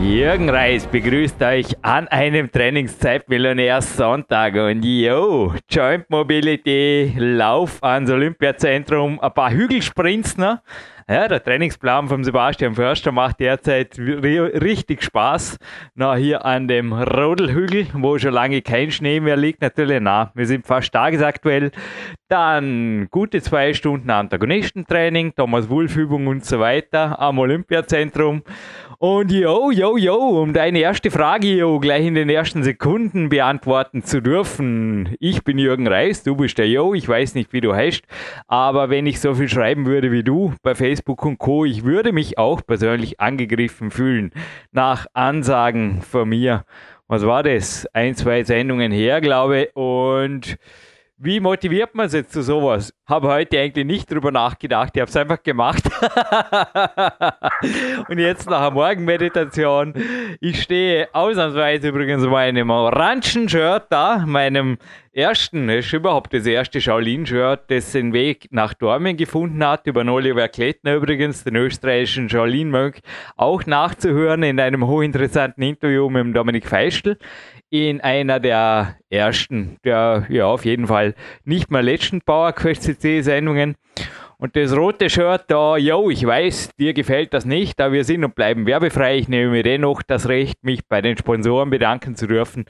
Jürgen Reis begrüßt euch an einem Trainingszeitmillionär Sonntag und yo, Joint Mobility, Lauf ans Olympiazentrum, ein paar Hügelsprints, ne? Ja, der Trainingsplan von Sebastian Förster macht derzeit richtig Spaß. Na, hier an dem Rodelhügel, wo schon lange kein Schnee mehr liegt, natürlich, na, wir sind fast tagesaktuell. Dann gute zwei Stunden Antagonistentraining, Thomas Wulf-Übung und so weiter am Olympiazentrum. Und yo, yo, yo, um deine erste Frage yo, gleich in den ersten Sekunden beantworten zu dürfen. Ich bin Jürgen Reis, du bist der Yo, ich weiß nicht, wie du heißt, aber wenn ich so viel schreiben würde wie du bei Facebook und Co., ich würde mich auch persönlich angegriffen fühlen nach Ansagen von mir. Was war das? Ein, zwei Sendungen her, glaube ich, und wie motiviert man sich zu sowas? Habe heute eigentlich nicht drüber nachgedacht, ich habe es einfach gemacht. und jetzt nach der Morgenmeditation. Ich stehe ausnahmsweise übrigens in meinem orangen Shirt da, meinem ersten, das ist überhaupt das erste Shaolin-Shirt, das den Weg nach Dormen gefunden hat, über Oliver Klettner übrigens, den österreichischen Shaolin-Mönch, auch nachzuhören in einem hochinteressanten Interview mit Dominik Feischl in einer der ersten, der ja auf jeden Fall nicht mehr letzten PowerQuest CC Sendungen. Und das rote Shirt da, yo, ich weiß, dir gefällt das nicht, aber wir sind und bleiben werbefrei. Ich nehme mir dennoch das Recht, mich bei den Sponsoren bedanken zu dürfen.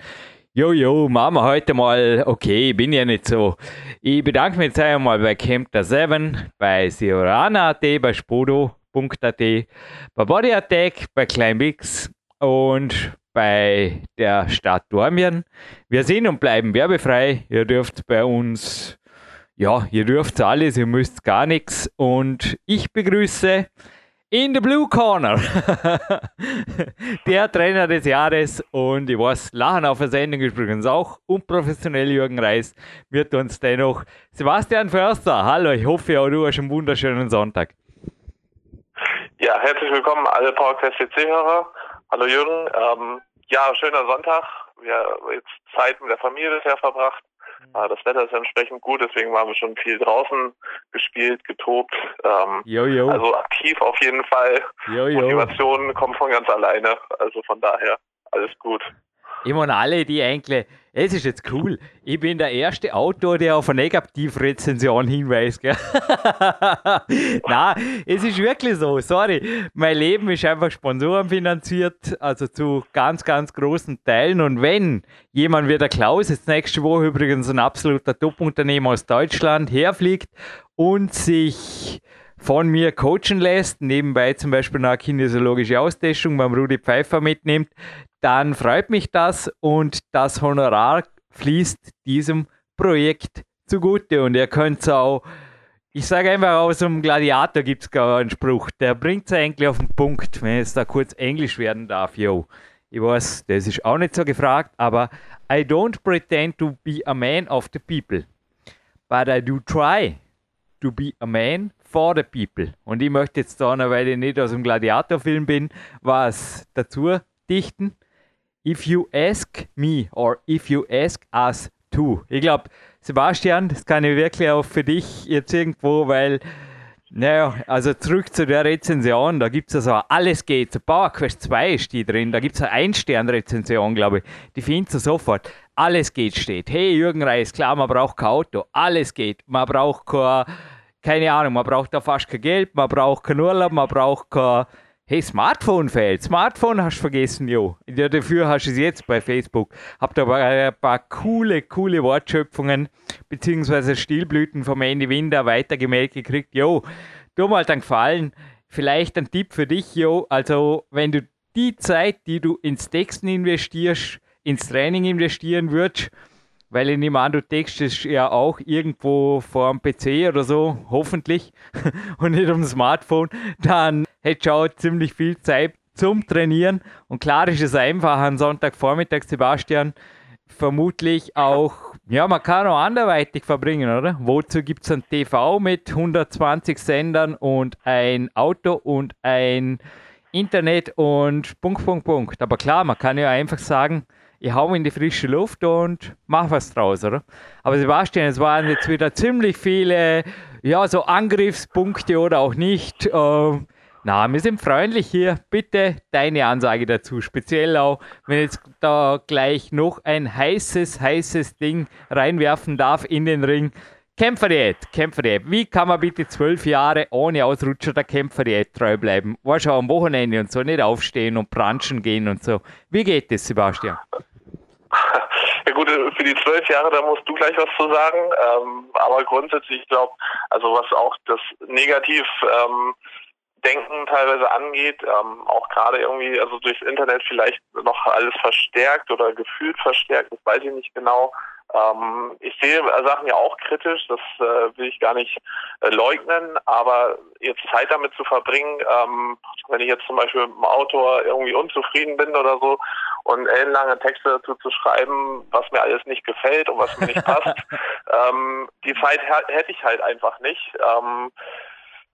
Jo, jo, machen wir heute mal, okay, bin ja nicht so. Ich bedanke mich jetzt einmal bei Camper 7, bei Siorana.at, bei Spodo.at, bei Body Attack, bei Climbix und bei der Stadt Dormien. Wir sind und bleiben werbefrei. Ihr dürft bei uns, ja, ihr dürft alles, ihr müsst gar nichts. Und ich begrüße in the Blue Corner der Trainer des Jahres und ich weiß, Lachen auf der Sendung ist übrigens auch unprofessionell Jürgen Reis, wird uns dennoch Sebastian Förster. Hallo, ich hoffe, du hast einen wunderschönen Sonntag. Ja, herzlich willkommen alle PowerQuest CC-Hörer. Hallo Jürgen, ähm, ja, schöner Sonntag. Wir haben jetzt Zeit mit der Familie bisher verbracht. Mhm. Äh, das Wetter ist entsprechend gut, deswegen waren wir schon viel draußen gespielt, getobt. Ähm, jo, jo. Also aktiv auf jeden Fall. Jo, jo. Motivation kommt von ganz alleine. Also von daher alles gut. Meine, alle, die eigentlich, es ist jetzt cool, ich bin der erste Autor, der auf eine Negativrezension hinweist. Nein, es ist wirklich so, sorry. Mein Leben ist einfach sponsorenfinanziert, also zu ganz, ganz großen Teilen. Und wenn jemand wie der Klaus, jetzt nächste Woche übrigens ein absoluter Top-Unternehmer aus Deutschland, herfliegt und sich von mir coachen lässt, nebenbei zum Beispiel eine kinesiologische Austestung beim Rudi Pfeiffer mitnimmt, dann freut mich das und das Honorar fließt diesem Projekt zugute. Und ihr könnt auch, ich sage einfach, aus dem Gladiator gibt es gar einen Spruch, der bringt es eigentlich auf den Punkt, wenn es da kurz Englisch werden darf, yo. Ich weiß, das ist auch nicht so gefragt, aber I don't pretend to be a man of the people, but I do try to be a man for the people. Und ich möchte jetzt da, weil ich nicht aus dem Gladiator-Film bin, was dazu dichten if you ask me or if you ask us to. Ich glaube, Sebastian, das kann ich wirklich auch für dich jetzt irgendwo, weil, naja, also zurück zu der Rezension, da gibt es also alles geht. Power Quest 2 ist die drin, da gibt es eine Ein-Stern-Rezension, glaube ich. Die findest du sofort. Alles geht steht. Hey, Jürgen Reis, klar, man braucht kein Auto. Alles geht. Man braucht kein, keine Ahnung, man braucht da fast kein Geld, man braucht kein Urlaub, man braucht kein Hey, Smartphone fehlt. Smartphone hast du vergessen, jo. Ja, dafür hast du es jetzt bei Facebook. Habt aber ein paar coole, coole Wortschöpfungen beziehungsweise Stilblüten vom Andy Winder weitergemeldet gekriegt. Jo, du mal dann gefallen. Vielleicht ein Tipp für dich, jo. Also, wenn du die Zeit, die du ins Texten investierst, ins Training investieren würdest, weil ich nehme an, du textest ja auch irgendwo vor dem PC oder so, hoffentlich, und nicht am Smartphone, dann hättest du auch ziemlich viel Zeit zum Trainieren. Und klar ist es einfach am Sonntagvormittag, Sebastian, vermutlich auch, ja, man kann auch anderweitig verbringen, oder? Wozu gibt es ein TV mit 120 Sendern und ein Auto und ein Internet und Punkt, Punkt, Punkt. Aber klar, man kann ja einfach sagen, ich hau in die frische Luft und mach was draus, oder? Aber Sebastian, es waren jetzt wieder ziemlich viele, ja, so Angriffspunkte oder auch nicht. Ähm, na, wir sind freundlich hier. Bitte deine Ansage dazu. Speziell auch, wenn jetzt da gleich noch ein heißes, heißes Ding reinwerfen darf in den Ring. Kämpferdiät, Kämpferdiät. Wie kann man bitte zwölf Jahre ohne Ausrutscher der Kämpferdiät treu bleiben? Warst am Wochenende und so nicht aufstehen und branchen gehen und so. Wie geht das, Sebastian? Ja gut, für die zwölf Jahre, da musst du gleich was zu sagen. Ähm, aber grundsätzlich, ich glaube, also was auch das Negativ ähm, Denken teilweise angeht, ähm, auch gerade irgendwie, also durchs Internet vielleicht noch alles verstärkt oder gefühlt verstärkt, das weiß ich nicht genau. Ähm, ich sehe Sachen ja auch kritisch, das äh, will ich gar nicht äh, leugnen, aber jetzt Zeit damit zu verbringen, ähm, wenn ich jetzt zum Beispiel mit dem Autor irgendwie unzufrieden bin oder so und ellenlange Texte dazu zu schreiben, was mir alles nicht gefällt und was mir nicht passt, ähm, die Zeit hätte ich halt einfach nicht. Ähm,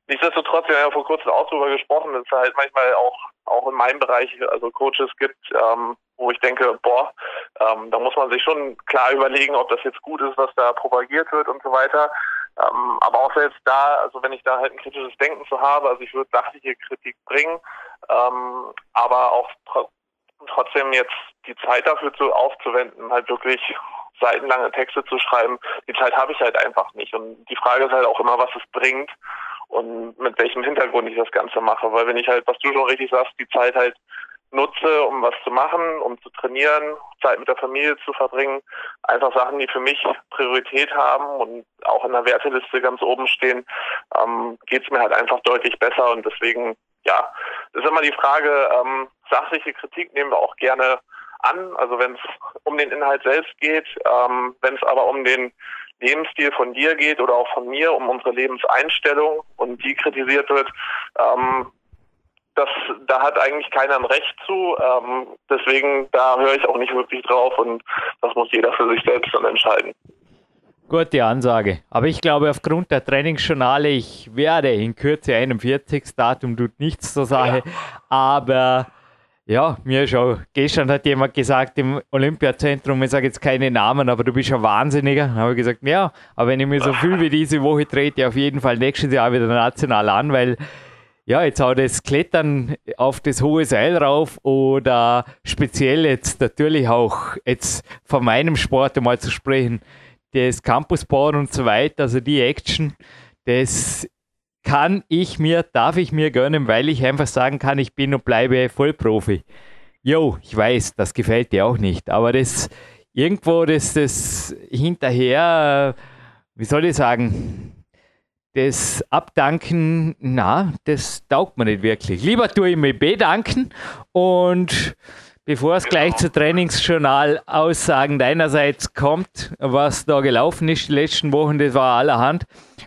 Nichtsdestotrotz, wir haben ja vor kurzem auch darüber gesprochen, dass es halt manchmal auch, auch in meinem Bereich, also Coaches gibt, ähm, wo ich denke, boah, ähm, da muss man sich schon klar überlegen, ob das jetzt gut ist, was da propagiert wird und so weiter. Ähm, aber auch selbst da, also wenn ich da halt ein kritisches Denken zu habe, also ich würde sachliche Kritik bringen, ähm, aber auch tr trotzdem jetzt die Zeit dafür zu aufzuwenden, halt wirklich seitenlange Texte zu schreiben, die Zeit habe ich halt einfach nicht. Und die Frage ist halt auch immer, was es bringt und mit welchem Hintergrund ich das Ganze mache. Weil wenn ich halt, was du schon richtig sagst, die Zeit halt nutze, um was zu machen, um zu trainieren, Zeit mit der Familie zu verbringen, einfach Sachen, die für mich Priorität haben und auch in der Werteliste ganz oben stehen, ähm, geht es mir halt einfach deutlich besser und deswegen, ja, ist immer die Frage, ähm, sachliche Kritik nehmen wir auch gerne an, also wenn es um den Inhalt selbst geht, ähm, wenn es aber um den Lebensstil von dir geht oder auch von mir, um unsere Lebenseinstellung und die kritisiert wird, ähm, das, da hat eigentlich keiner ein Recht zu. Ähm, deswegen, da höre ich auch nicht wirklich drauf und das muss jeder für sich selbst dann entscheiden. Gute Ansage. Aber ich glaube, aufgrund der Trainingsjournale, ich werde in Kürze 41. Datum tut nichts zur Sache. Ja. Aber ja, mir schon. Gestern hat jemand gesagt im Olympiazentrum, ich sage jetzt keine Namen, aber du bist ein Wahnsinniger. Dann habe ich gesagt, ja, aber wenn ich mir so fühle wie diese Woche, trete auf jeden Fall nächstes Jahr wieder national an, weil ja, jetzt auch das Klettern auf das hohe Seil rauf oder speziell jetzt natürlich auch jetzt von meinem Sport einmal zu sprechen, das Campusbahn und so weiter, also die Action, das kann ich mir, darf ich mir gönnen, weil ich einfach sagen kann, ich bin und bleibe Vollprofi. Jo, ich weiß, das gefällt dir auch nicht, aber das irgendwo, das, das hinterher, wie soll ich sagen, das Abdanken, na, das taugt mir nicht wirklich. Lieber tue ich mich bedanken und Bevor es gleich zur Trainingsjournal-Aussagen deinerseits kommt, was da gelaufen ist die letzten Wochen, das war allerhand,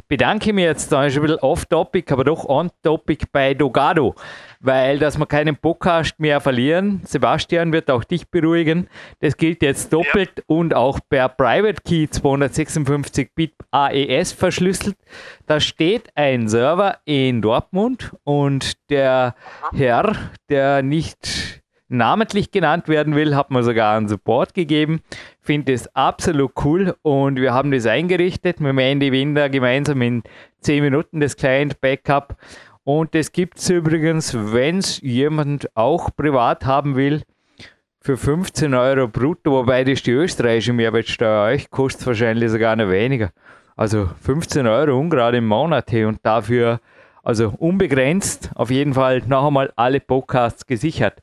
bedanke ich mich jetzt da ein bisschen off-topic, aber doch on-topic bei Dogado, weil dass wir keinen Podcast mehr verlieren. Sebastian wird auch dich beruhigen. Das gilt jetzt doppelt ja. und auch per Private Key 256 Bit AES verschlüsselt. Da steht ein Server in Dortmund und der Herr, der nicht namentlich genannt werden will, hat man sogar einen Support gegeben. Finde es absolut cool und wir haben das eingerichtet mit Andy Winder gemeinsam in 10 Minuten das Client Backup. Und das gibt es übrigens, wenn es jemand auch privat haben will, für 15 Euro brutto, wobei das die österreichische Mehrwertsteuer euch kostet wahrscheinlich sogar noch weniger. Also 15 Euro ungerade im Monat und dafür also unbegrenzt auf jeden Fall noch einmal alle Podcasts gesichert.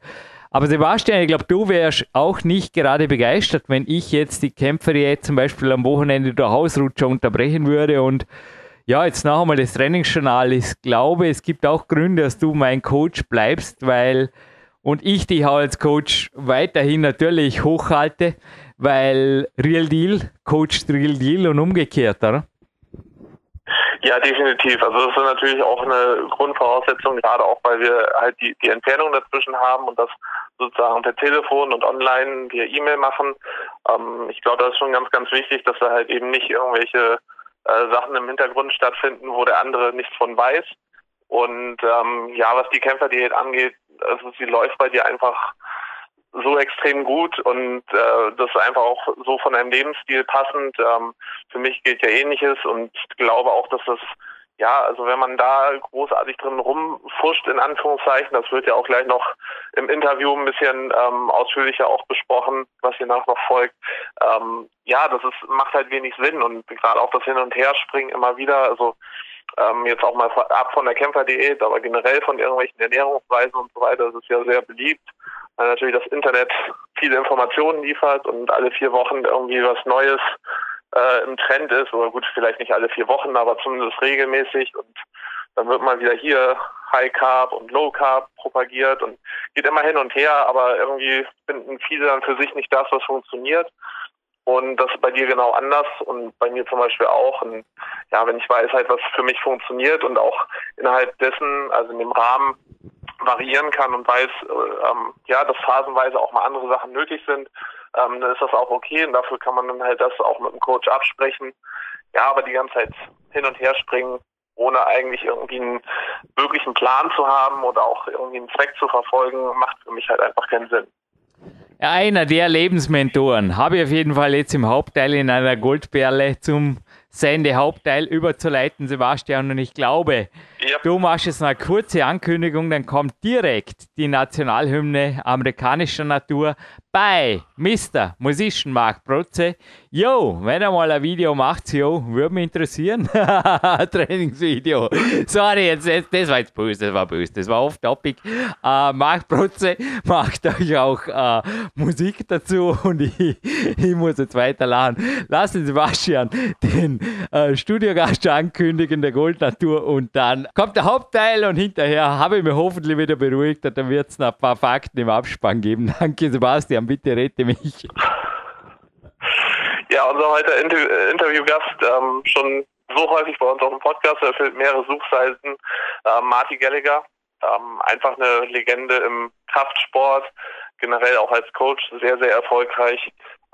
Aber Sebastian, ich glaube, du wärst auch nicht gerade begeistert, wenn ich jetzt die Kämpfer jetzt zum Beispiel am Wochenende der Hausrutscher unterbrechen würde und ja, jetzt noch einmal das Trainingsjournal. Ich glaube, es gibt auch Gründe, dass du mein Coach bleibst, weil und ich dich auch als Coach weiterhin natürlich hochhalte, weil Real Deal coacht Real Deal und umgekehrt, oder? Ja, definitiv. Also das ist natürlich auch eine Grundvoraussetzung, gerade auch weil wir halt die, die Entfernung dazwischen haben und das sozusagen per Telefon und online via E-Mail machen. Ähm, ich glaube, das ist schon ganz, ganz wichtig, dass da halt eben nicht irgendwelche äh, Sachen im Hintergrund stattfinden, wo der andere nichts von weiß. Und ähm, ja, was die Kämpferdiät angeht, also sie läuft bei dir einfach so extrem gut und äh, das ist einfach auch so von einem Lebensstil passend. Ähm, für mich gilt ja ähnliches und glaube auch, dass das ja, also wenn man da großartig drin rumfuscht, in Anführungszeichen, das wird ja auch gleich noch im Interview ein bisschen ähm, ausführlicher auch besprochen, was hier nach noch folgt. Ähm, ja, das ist, macht halt wenig Sinn und gerade auch das Hin- und Herspringen immer wieder, also ähm, jetzt auch mal ab von der Kämpferdiät, aber generell von irgendwelchen Ernährungsweisen und so weiter, das ist ja sehr beliebt, weil natürlich das Internet viele Informationen liefert und alle vier Wochen irgendwie was Neues äh, im Trend ist, oder gut, vielleicht nicht alle vier Wochen, aber zumindest regelmäßig und dann wird mal wieder hier High Carb und Low Carb propagiert und geht immer hin und her, aber irgendwie finden viele dann für sich nicht das, was funktioniert. Und das ist bei dir genau anders und bei mir zum Beispiel auch. Und ja, wenn ich weiß halt, was für mich funktioniert und auch innerhalb dessen, also in dem Rahmen variieren kann und weiß, äh, ähm, ja, dass phasenweise auch mal andere Sachen nötig sind, ähm, dann ist das auch okay und dafür kann man dann halt das auch mit dem Coach absprechen. Ja, aber die ganze Zeit hin und her springen, ohne eigentlich irgendwie einen wirklichen Plan zu haben oder auch irgendwie einen Zweck zu verfolgen, macht für mich halt einfach keinen Sinn. Einer der Lebensmentoren habe ich auf jeden Fall jetzt im Hauptteil in einer Goldperle zum Sendehauptteil überzuleiten, Sebastian. Und ich glaube, ja. du machst jetzt eine kurze Ankündigung, dann kommt direkt die Nationalhymne amerikanischer Natur bei Mr. Musician Mark Protze. Jo, wenn er mal ein Video macht, jo, würde mich interessieren. Trainingsvideo. Sorry, jetzt, jetzt, das war jetzt böse, das war böse, das war off-topic. Uh, Mark Protze macht euch auch uh, Musik dazu und ich, ich muss jetzt weiterladen. Lass den Sebastian den uh, Studiogast ankündigen, der Goldnatur und dann kommt der Hauptteil und hinterher habe ich mich hoffentlich wieder beruhigt und dann wird es noch ein paar Fakten im Abspann geben. Danke, Sebastian. Bitte rette mich. Ja, unser heutiger Inter äh, Interviewgast, ähm, schon so häufig bei uns auf dem Podcast, erfüllt mehrere Suchseiten. Ähm, Marty Gallagher, ähm, einfach eine Legende im Kraftsport, generell auch als Coach sehr, sehr erfolgreich.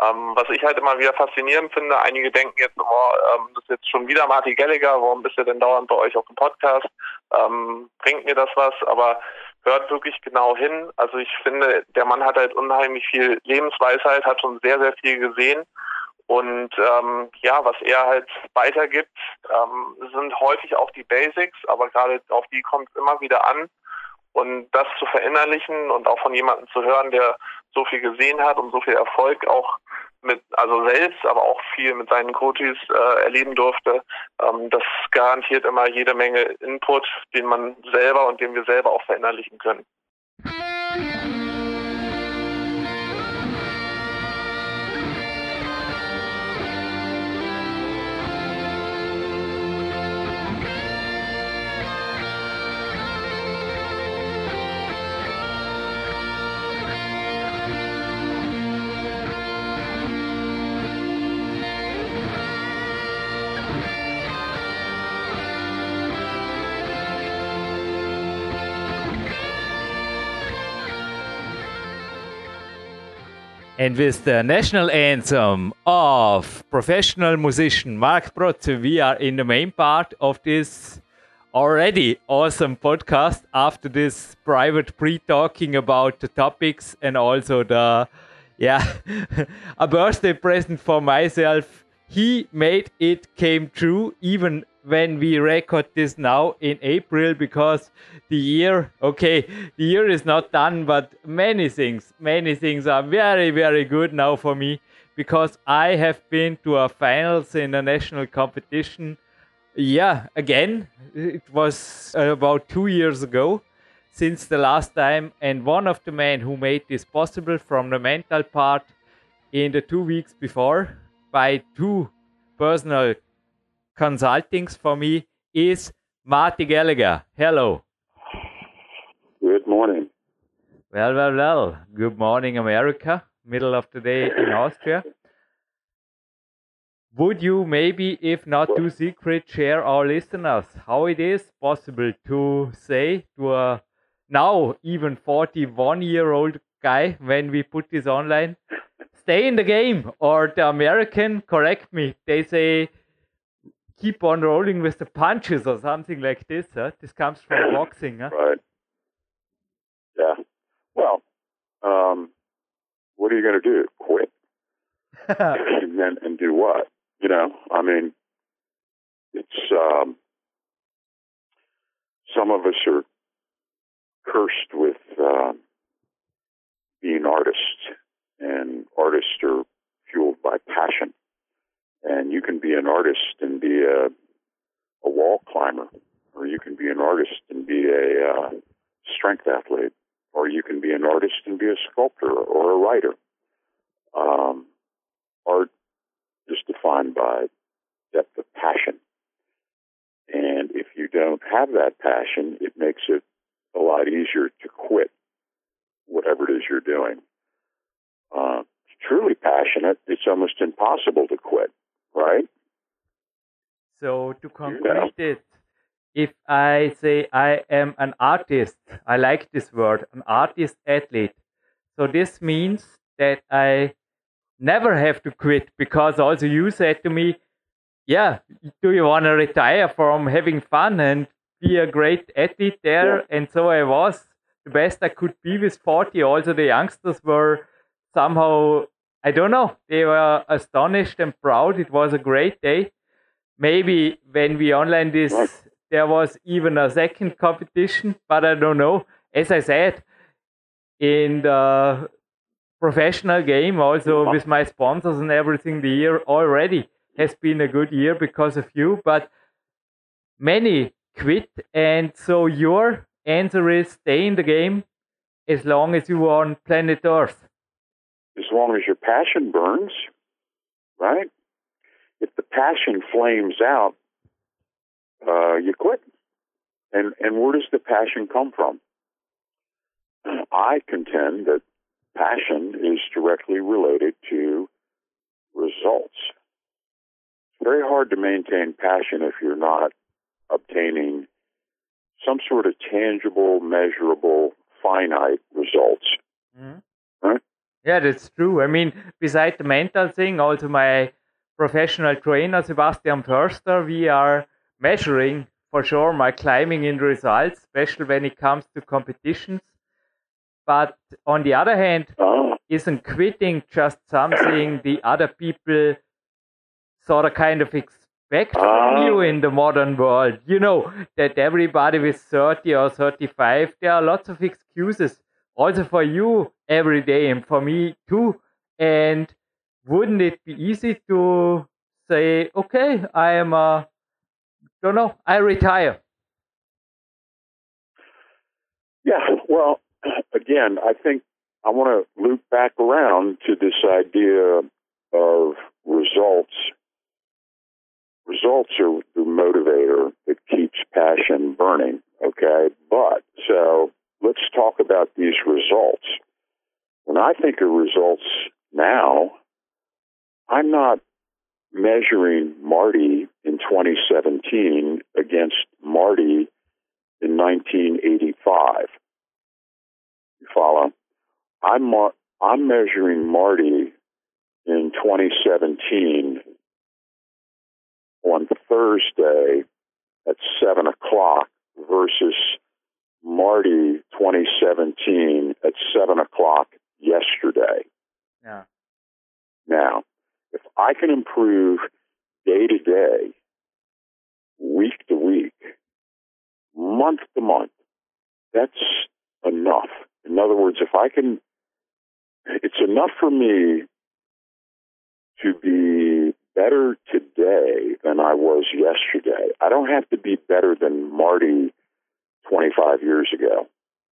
Ähm, was ich halt immer wieder faszinierend finde, einige denken jetzt immer, ähm, das ist jetzt schon wieder Marty Gallagher, warum bist du denn dauernd bei euch auf dem Podcast? Ähm, bringt mir das was? Aber hört wirklich genau hin. Also ich finde, der Mann hat halt unheimlich viel Lebensweisheit, hat schon sehr, sehr viel gesehen. Und ähm, ja, was er halt weitergibt, ähm, sind häufig auch die Basics, aber gerade auf die kommt es immer wieder an. Und das zu verinnerlichen und auch von jemandem zu hören, der so viel gesehen hat und so viel Erfolg auch mit, also selbst, aber auch viel mit seinen Coaches äh, erleben durfte, ähm, das garantiert immer jede Menge Input, den man selber und den wir selber auch verinnerlichen können. And with the national anthem of professional musician Mark Protze, we are in the main part of this already awesome podcast. After this private pre-talking about the topics and also the yeah a birthday present for myself he made it came true even when we record this now in April because the year, okay, the year is not done, but many things, many things are very, very good now for me because I have been to a finals in a national competition. Yeah, again, it was about two years ago since the last time, and one of the men who made this possible from the mental part in the two weeks before by two personal consultings for me is Marty Gallagher. Hello. Good morning. Well, well, well. Good morning, America. Middle of the day in Austria. Would you maybe, if not too secret, share our listeners how it is possible to say to a now even 41 year old guy when we put this online, stay in the game? Or the American, correct me, they say keep on rolling with the punches or something like this. Huh? This comes from boxing. Huh? Right. Yeah. Well, um, what are you going to do? Quit? and then and do what? You know, I mean, it's um, some of us are cursed with uh, being artists, and artists are fueled by passion. And you can be an artist and be a, a wall climber, or you can be an artist and be a uh, strength athlete, or you can be an artist and be a sculptor or a writer. Um, art is defined by depth of passion. And if you don't have that passion, it makes it a lot easier to quit whatever it is you're doing. Uh, truly passionate, it's almost impossible to quit, right? So to conclude it, if I say I am an artist, I like this word, an artist athlete. So this means that I never have to quit because also you said to me, yeah, do you want to retire from having fun and be a great athlete there? Yeah. And so I was the best I could be with 40. Also, the youngsters were somehow, I don't know, they were astonished and proud. It was a great day. Maybe when we online this, there was even a second competition, but I don't know. As I said, in the professional game, also with my sponsors and everything, the year already has been a good year because of you, but many quit. And so your answer is stay in the game as long as you are on planet Earth. As long as your passion burns, right? If the passion flames out, uh, you quit. And and where does the passion come from? I contend that passion is directly related to results. It's very hard to maintain passion if you're not obtaining some sort of tangible, measurable, finite results. Mm-hmm. Right? Yeah, that's true. I mean, besides the mental thing, also my professional trainer, Sebastian Förster, we are measuring for sure my climbing in results, especially when it comes to competitions. But on the other hand, oh. isn't quitting just something the other people sort of kind of expect from ah. you in the modern world? You know, that everybody with 30 or 35, there are lots of excuses also for you every day and for me too. And wouldn't it be easy to say, okay, I am a, don't know, I retire? Yeah, well, again, I think I want to loop back around to this idea of results. Results are the motivator that keeps passion burning, okay? But, so let's talk about these results. When I think of results now, I'm not measuring Marty in 2017 against Marty in 1985 You follow. I'm I'm measuring Marty in 2017 on Thursday at seven o'clock versus Marty 2017 at seven o'clock yesterday. Yeah. Now, if I can improve day to day, week to week, month to month, that's enough. In other words, if I can, it's enough for me to be better today than I was yesterday. I don't have to be better than Marty 25 years ago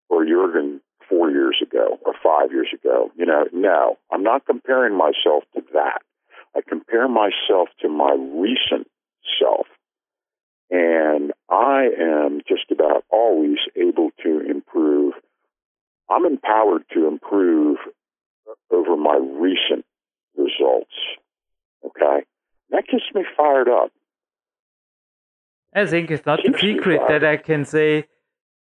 or Jurgen four years ago or five years ago. You know, no, I'm not comparing myself to that. I compare myself to my recent self. And I am just about always able to improve I'm empowered to improve over my recent results. Okay? That gets me fired up. I think it's not a secret that I can say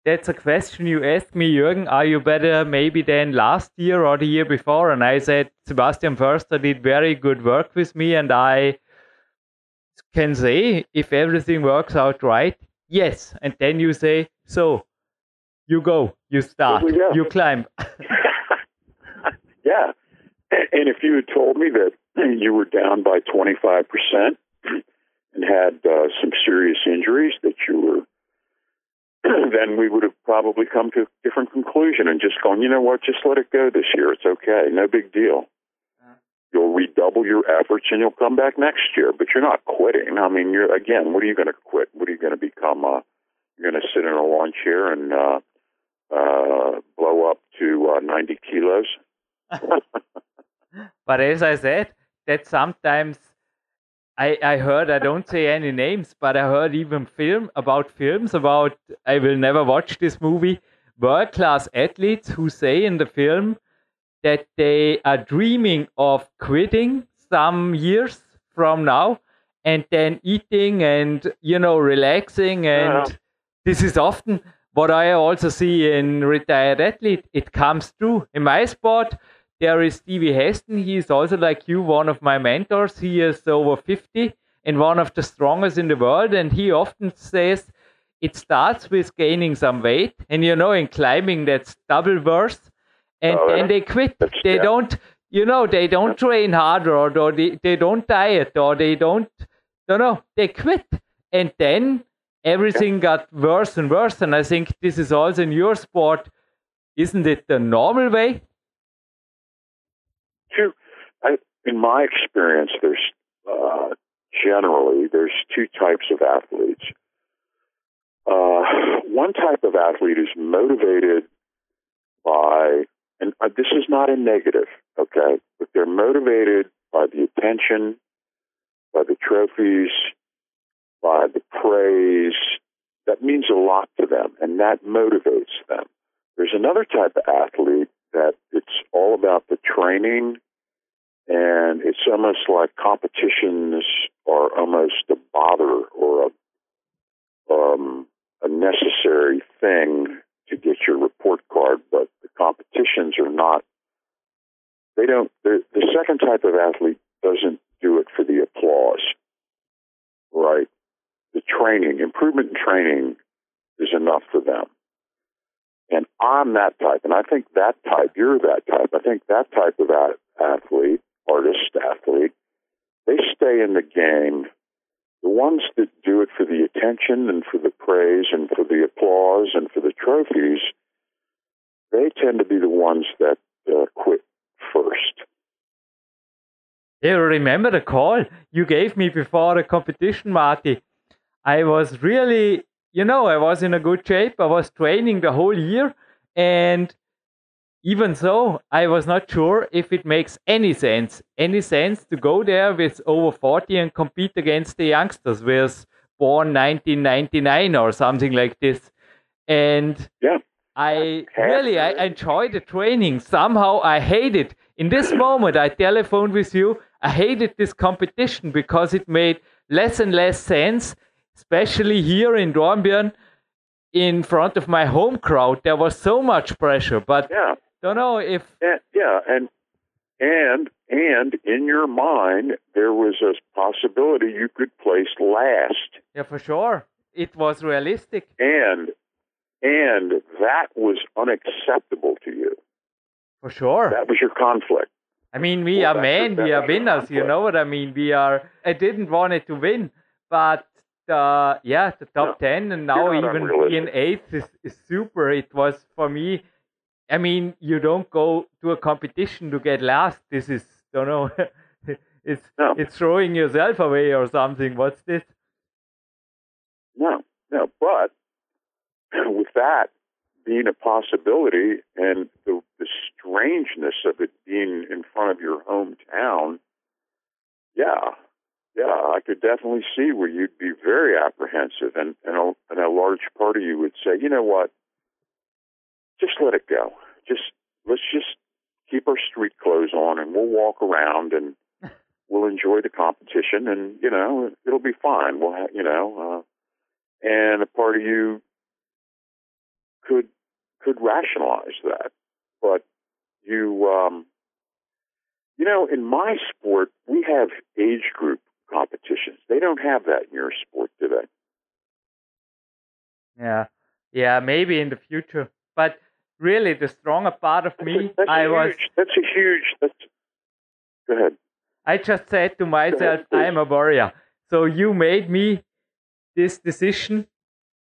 that's a question you asked me, Jürgen. Are you better maybe than last year or the year before? And I said, Sebastian Förster did very good work with me, and I can say, if everything works out right, yes. And then you say, so you go, you start, you climb. yeah, And if you had told me that you were down by 25% and had uh, some serious injuries that you were, then we would have probably come to a different conclusion and just gone, you know what, just let it go this year. It's okay. No big deal. You'll redouble your efforts and you'll come back next year, but you're not quitting. I mean, you're again, what are you going to quit? What are you going to become? Uh, you're going to sit in a lawn chair and uh, uh, blow up to uh, 90 kilos. but as I said, that sometimes I, I heard I don't say any names, but I heard even film about films about I will never watch this movie. World class athletes who say in the film that they are dreaming of quitting some years from now and then eating and you know relaxing and yeah. this is often what I also see in retired athlete. It comes true in my sport there is Stevie Haston. He is also like you, one of my mentors. He is over 50 and one of the strongest in the world. And he often says it starts with gaining some weight. And you know, in climbing, that's double worse. And oh, then they quit. They yeah. don't, you know, they don't train harder or, or they, they don't diet or they don't, no, no, they quit. And then everything got worse and worse. And I think this is also in your sport. Isn't it the normal way? Two, I, in my experience, there's uh, generally there's two types of athletes. Uh, one type of athlete is motivated by, and uh, this is not a negative, okay, but they're motivated by the attention, by the trophies, by the praise. That means a lot to them, and that motivates them. There's another type of athlete that it's all about the training and it's almost like competitions are almost a bother or a um, a necessary thing to get your report card, but the competitions are not. They don't. The second type of athlete doesn't do it for the applause, right? The training, improvement in training, is enough for them. And I'm that type, and I think that type, you're that type. I think that type of athlete artist, athlete, they stay in the game. The ones that do it for the attention and for the praise and for the applause and for the trophies, they tend to be the ones that uh, quit first. Yeah, remember the call you gave me before the competition, Marty. I was really, you know, I was in a good shape. I was training the whole year, and even so, I was not sure if it makes any sense, any sense to go there with over 40 and compete against the youngsters with born 1999 or something like this. And yeah. I really I enjoy the training. Somehow I hate it. In this moment I telephoned with you. I hated this competition because it made less and less sense, especially here in Dornbirn in front of my home crowd. There was so much pressure. But yeah. Don't know if. And, yeah, and and and in your mind there was a possibility you could place last. Yeah, for sure. It was realistic. And and that was unacceptable to you. For sure. That was your conflict. I mean, we well, are men, we are winners. You know what I mean? We are. I didn't want it to win, but uh, yeah, the top no, ten and now even being eighth is, is super. It was for me I mean, you don't go to a competition to get last. This is, don't know, it's no. it's throwing yourself away or something. What's this? No, no. But with that being a possibility and the, the strangeness of it being in front of your hometown, yeah, yeah, I could definitely see where you'd be very apprehensive, and and a, and a large part of you would say, you know what, just let it go. Just let's just keep our street clothes on and we'll walk around and we'll enjoy the competition and you know it'll be fine. We'll ha- you know, uh, and a part of you could could rationalize that, but you um, you know in my sport we have age group competitions. They don't have that in your sport, do they? Yeah, yeah, maybe in the future, but really the stronger part of me. That's I huge, was. That's a huge. That's Go ahead. I just said to myself, ahead, I'm a warrior. So you made me this decision.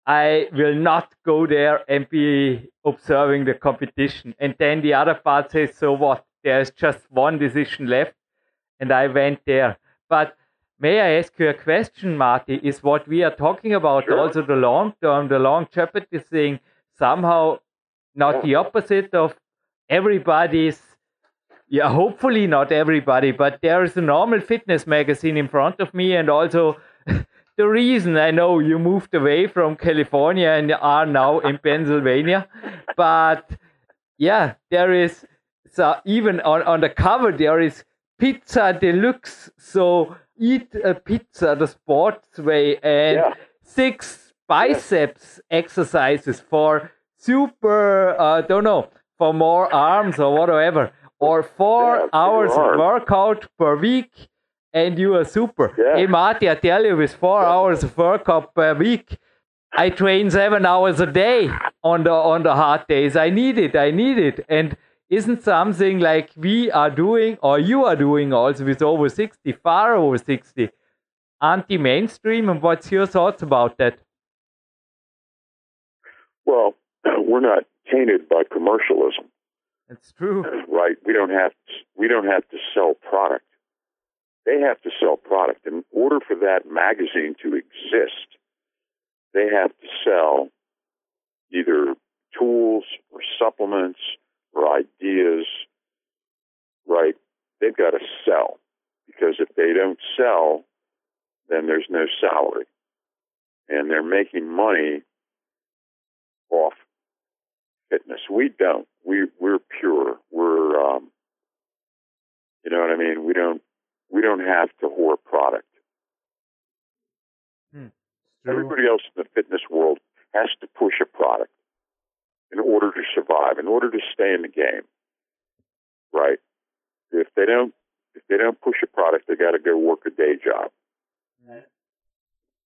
I will not go there and be observing the competition. And then the other part says, so what? There's just one decision left. And I went there. But may I ask you a question, Marty? Is what we are talking about Sure. also the long term, the longevity thing, somehow not Yeah. the opposite of everybody's yeah, hopefully not everybody, but there is a normal fitness magazine in front of me, and also the reason I know you moved away from California and are now in Pennsylvania, but yeah, there is so even on, on the cover there is pizza deluxe. So eat a pizza the sports way and Yeah. six biceps exercises for super uh, don't know for more arms or whatever or four Yeah, hours of workout per week and you are super. Yeah. hey marty i tell you with four hours of workout per week i train seven hours a day on the on the hard days. I need it i need it. And isn't something like we are doing or you are doing also with over 60 far over 60 anti-mainstream? And what's your thoughts about that? Well, Uh, we're not tainted by commercialism, it's true right? We don't have we don't have to sell product. They have to sell product. In order for that magazine to exist, they have to sell either tools or supplements or ideas, right? They've got to sell because if they don't sell, then there's no salary. And they're making money off fitness. We don't. We we're pure. We're um, you know what I mean. We don't we don't have to whore product. Everybody else in the fitness world has to push a product in order to survive, in order to stay in the game. Right? If they don't if they don't push a product, they got to go work a day job.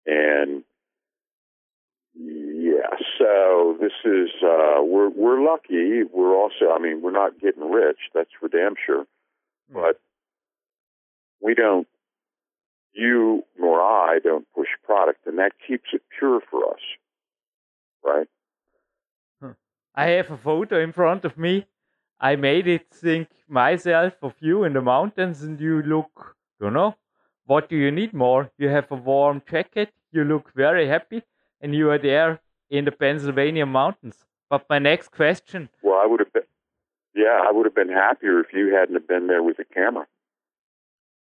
And yeah, so this is uh we're we're lucky. We're also I mean, we're not getting rich, that's for damn sure. But we don't you nor I don't push product and that keeps it pure for us. Right? I have a photo in front of me. I made it think myself of you in the mountains, and you look, don't know, what do you need more? You have a warm jacket, you look very happy, and you are there in the Pennsylvania mountains. But my next question Well I would have been yeah, I would have been happier if you hadn't have been there with the camera.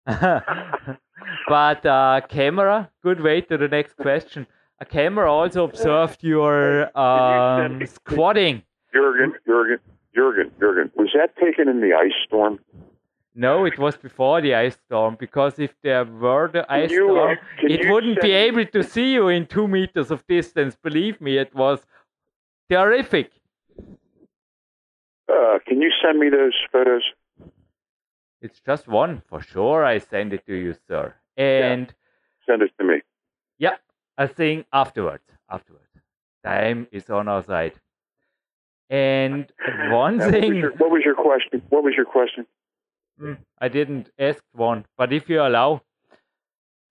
but uh, camera, good way to the next question. A camera also observed your Can you send um, squatting. Jurgen, Jurgen, Jurgen, Jurgen, was that taken in the ice storm? No, it was before the ice storm because if there were the ice you, uh, storm, it wouldn't be able to see you in two meters of distance. Believe me, it was terrific. Uh, can you send me those photos? It's just one for sure. I send it to you, sir. And Send it to me. yeah, I think afterwards. Afterwards, time is on our side. And one Uh, what, was thing. your, what was your question? What was your question? Mm, I didn't ask one, but if you allow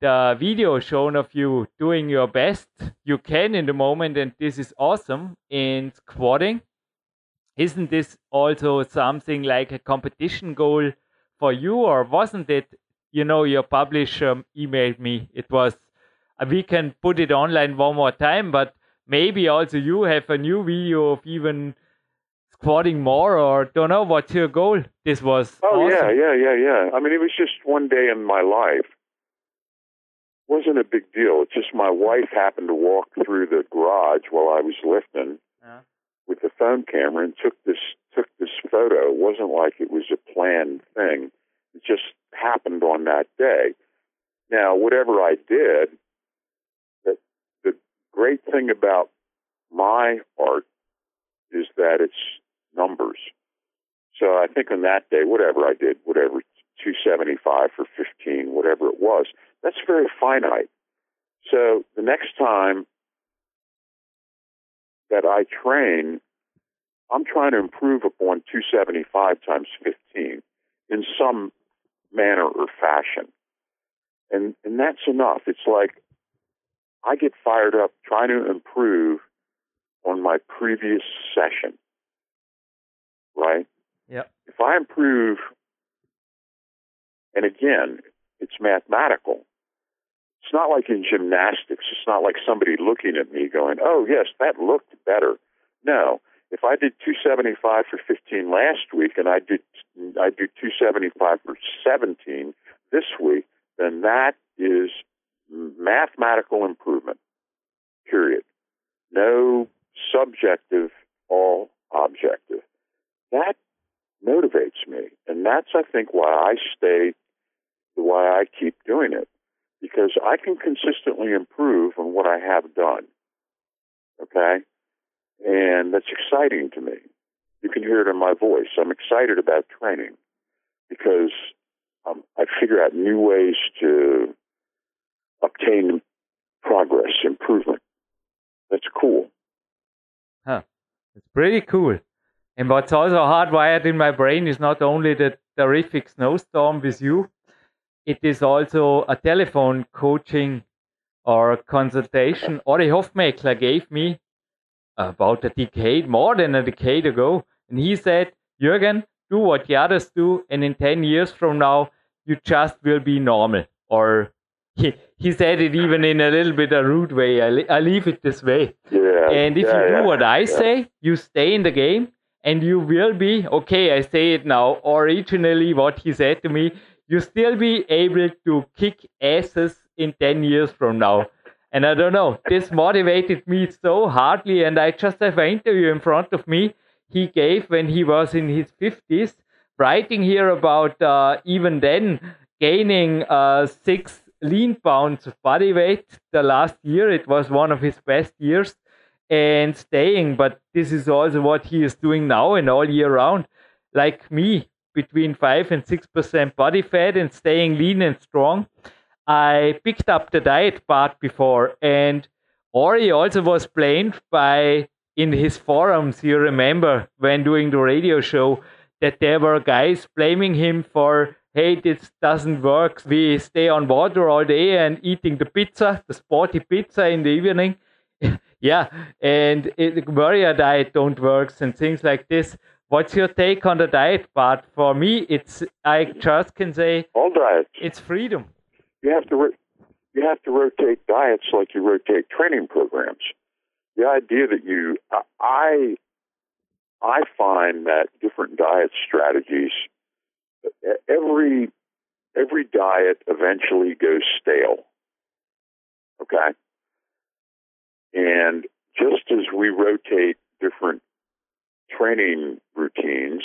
the video shown of you doing your best you can in the moment, and this is awesome in squatting, isn't this also something like a competition goal for you, or wasn't it? You know, your publisher emailed me. It was, uh, we can put it online one more time, but maybe also you have a new video of even squatting more, or don't know what's your goal. This was Oh awesome. yeah, yeah, yeah, yeah. I mean, it was just one day in my life. wasn't a big deal. It's just my wife happened to walk through the garage while I was lifting Yeah. with the phone camera and took this took this photo. It wasn't like it was a planned thing. It just happened on that day. Now, whatever I did, the the great thing about my art is that it's numbers. So I think on that day, whatever I did, whatever, 275 for 15, whatever it was, that's very finite. So the next time that I train, I'm trying to improve upon 275 times 15 in some manner or fashion. And and that's enough. It's like I get fired up trying to improve on my previous session. Right? Yeah. If I improve and again, it's mathematical. It's not like in gymnastics. It's not like somebody looking at me going, "Oh, yes, that looked better." No, if I did 275 for 15 last week and I did I do 275 for 17 this week, then that is mathematical improvement. Period. No subjective, all objective. That motivates me, and that's I think why I stay, why I keep doing it, because I can consistently improve on what I have done. Okay and that's exciting to me. You can hear it in my voice. I'm excited about training because um, I figure out new ways to obtain progress, improvement. That's cool. Huh. It's pretty cool. And what's also hardwired in my brain is not only the terrific snowstorm with you, it is also a telephone coaching or consultation Ori Hofmekler gave me about a decade, more than a decade ago. And he said, Jürgen, do what the others do, and in 10 years from now, you just will be normal. Or he, he said it even in a little bit a rude way. I, I leave it this way. Yeah, and if yeah, you do yeah, what I say, you stay in the game and you will be, okay, I say it now, originally what he said to me, you still be able to kick asses in 10 years from now. And I don't know, this motivated me so hardly. And I just have an interview in front of me he gave when he was in his 50s, writing here about uh, even then gaining uh, six lean pounds of body weight the last year. It was one of his best years and staying. But this is also what he is doing now and all year round. Like me, between 5 and 6% body fat and staying lean and strong. I picked up the diet part before, and Ori also was blamed by in his forums. You remember when doing the radio show that there were guys blaming him for, hey, this doesn't work. We stay on water all day and eating the pizza, the sporty pizza in the evening. Yeah, and it, the warrior diet don't work and things like this. What's your take on the diet part? For me, it's I just can say All diets. it's freedom. you have to ro- you have to rotate diets like you rotate training programs. The idea that you I I find that different diet strategies every every diet eventually goes stale. Okay? And just as we rotate different training routines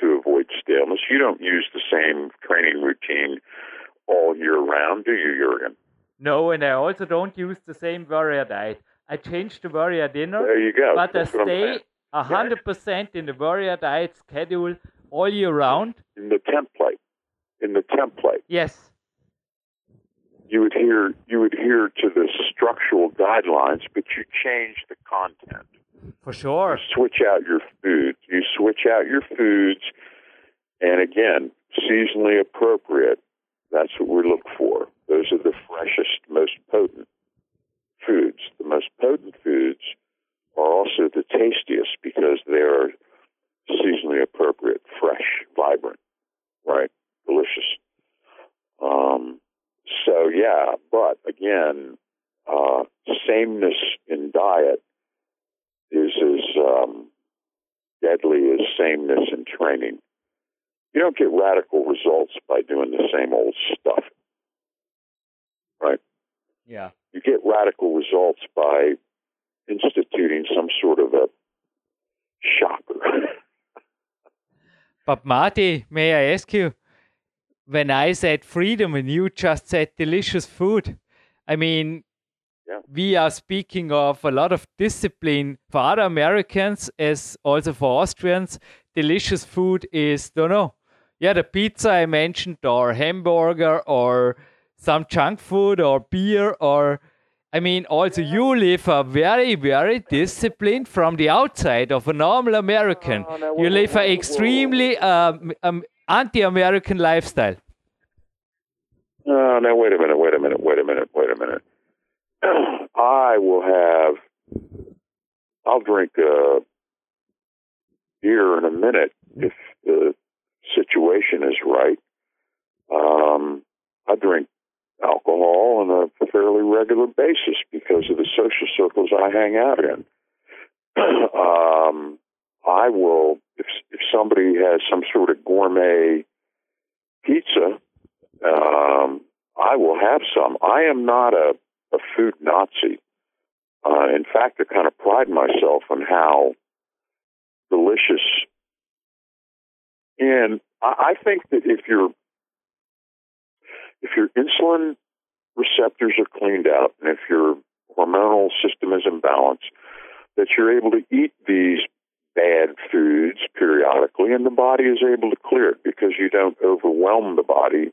to avoid staleness, you don't use the same training routine all year round, do you, Jurgen? No, and I also don't use the same warrior diet. I change the warrior dinner, There you go. but I That's I'm stay a hundred percent in the warrior diet schedule all year round. In the template, in the template, Yes, you adhere you adhere to the structural guidelines, but you change the content. for sure. switch out your foods. You switch out your foods, and again, seasonally appropriate. That's what we look for. Those are the freshest, most potent foods. The most potent foods are also the tastiest because they are seasonally appropriate, fresh, vibrant, right? Delicious. Um, so yeah, but again, uh, sameness in diet is as um, deadly as sameness in training. You don't get radical results by doing the same old stuff, right? Yeah. You get radical results by instituting some sort of a shocker. But Marty, may I ask you, when I said freedom and you just said delicious food, I mean, Yeah. we are speaking of a lot of discipline for other Americans as also for Austrians. Delicious food is, don't know, yeah, the pizza I mentioned, or hamburger, or some junk food, or beer, or I mean, also you live a very, very disciplined from the outside of a normal American. Oh, no, you live an extremely um, um, anti-American lifestyle. No, no, wait a minute, wait a minute, wait a minute, wait a minute. I will have, I'll drink a beer in a minute if the situation is right. Um, I drink alcohol on a fairly regular basis because of the social circles I hang out in. um, I will, if, if somebody has some sort of gourmet pizza, um, I will have some. I am not a, a food Nazi. Uh, in fact, I kind of pride myself on how delicious. And I, I think that if your if your insulin receptors are cleaned out and if your hormonal system is in balance, that you're able to eat these bad foods periodically and the body is able to clear it because you don't overwhelm the body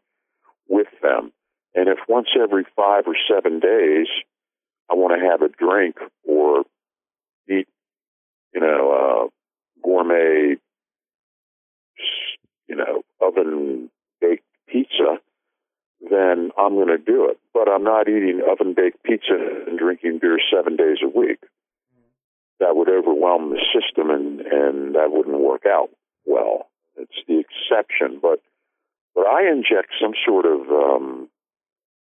with them. And if once every five or seven days I want to have a drink or eat, you know, uh, gourmet, you know, oven baked pizza, then I'm going to do it. But I'm not eating oven baked pizza and drinking beer seven days a week. That would overwhelm the system and, and that wouldn't work out well. It's the exception. But, but I inject some sort of, um,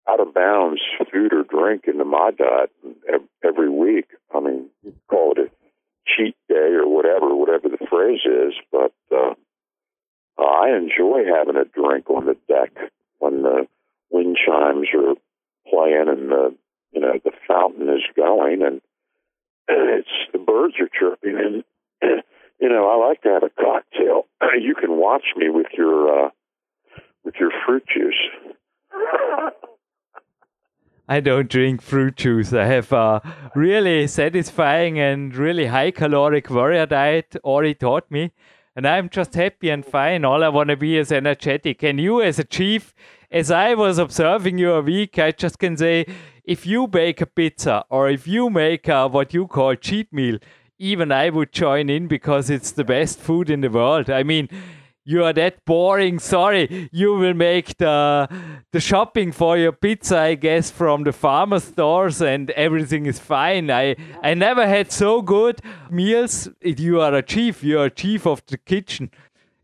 out of bounds food or drink into my diet every week. I mean, call it a cheat day or whatever, whatever the phrase is, but uh, I enjoy having a drink on the deck when the wind chimes are playing and the you know the fountain is going and it's the birds are chirping and you know I like to have a cocktail. You can watch me with your uh, with your fruit juice. I don't drink fruit juice. I have a really satisfying and really high caloric warrior diet. Ori taught me. And I'm just happy and fine. All I want to be is energetic. And you, as a chief, as I was observing you a week, I just can say if you bake a pizza or if you make a, what you call cheat meal, even I would join in because it's the best food in the world. I mean, you are that boring. Sorry, you will make the the shopping for your pizza, I guess, from the farmer stores, and everything is fine. I I never had so good meals. You are a chief. You are a chief of the kitchen.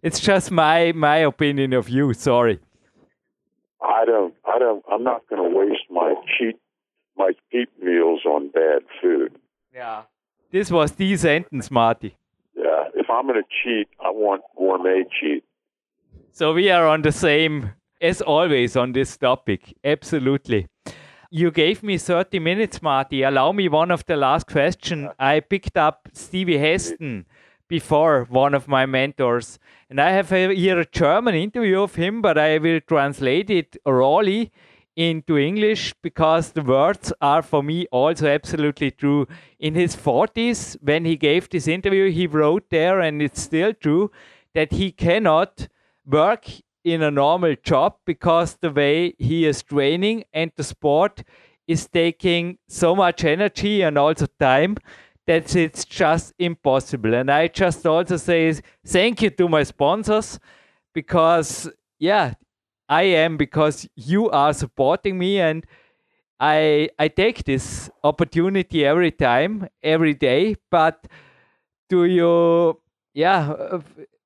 It's just my my opinion of you. Sorry. I don't. I don't. I'm not going to waste my cheap my cheap meals on bad food. Yeah. This was the sentence, Marty if I'm going to cheat, I want gourmet cheat. So we are on the same, as always, on this topic. Absolutely. You gave me 30 minutes, Marty. Allow me one of the last question. I picked up Stevie Haston before, one of my mentors. And I have here a German interview of him, but I will translate it orally into English because the words are for me also absolutely true. In his 40s, when he gave this interview, he wrote there, and it's still true, that he cannot work in a normal job because the way he is training and the sport is taking so much energy and also time that it's just impossible. And I just also say thank you to my sponsors because yeah, I am because you are supporting me and I I take this opportunity every time, every day. But do you, yeah,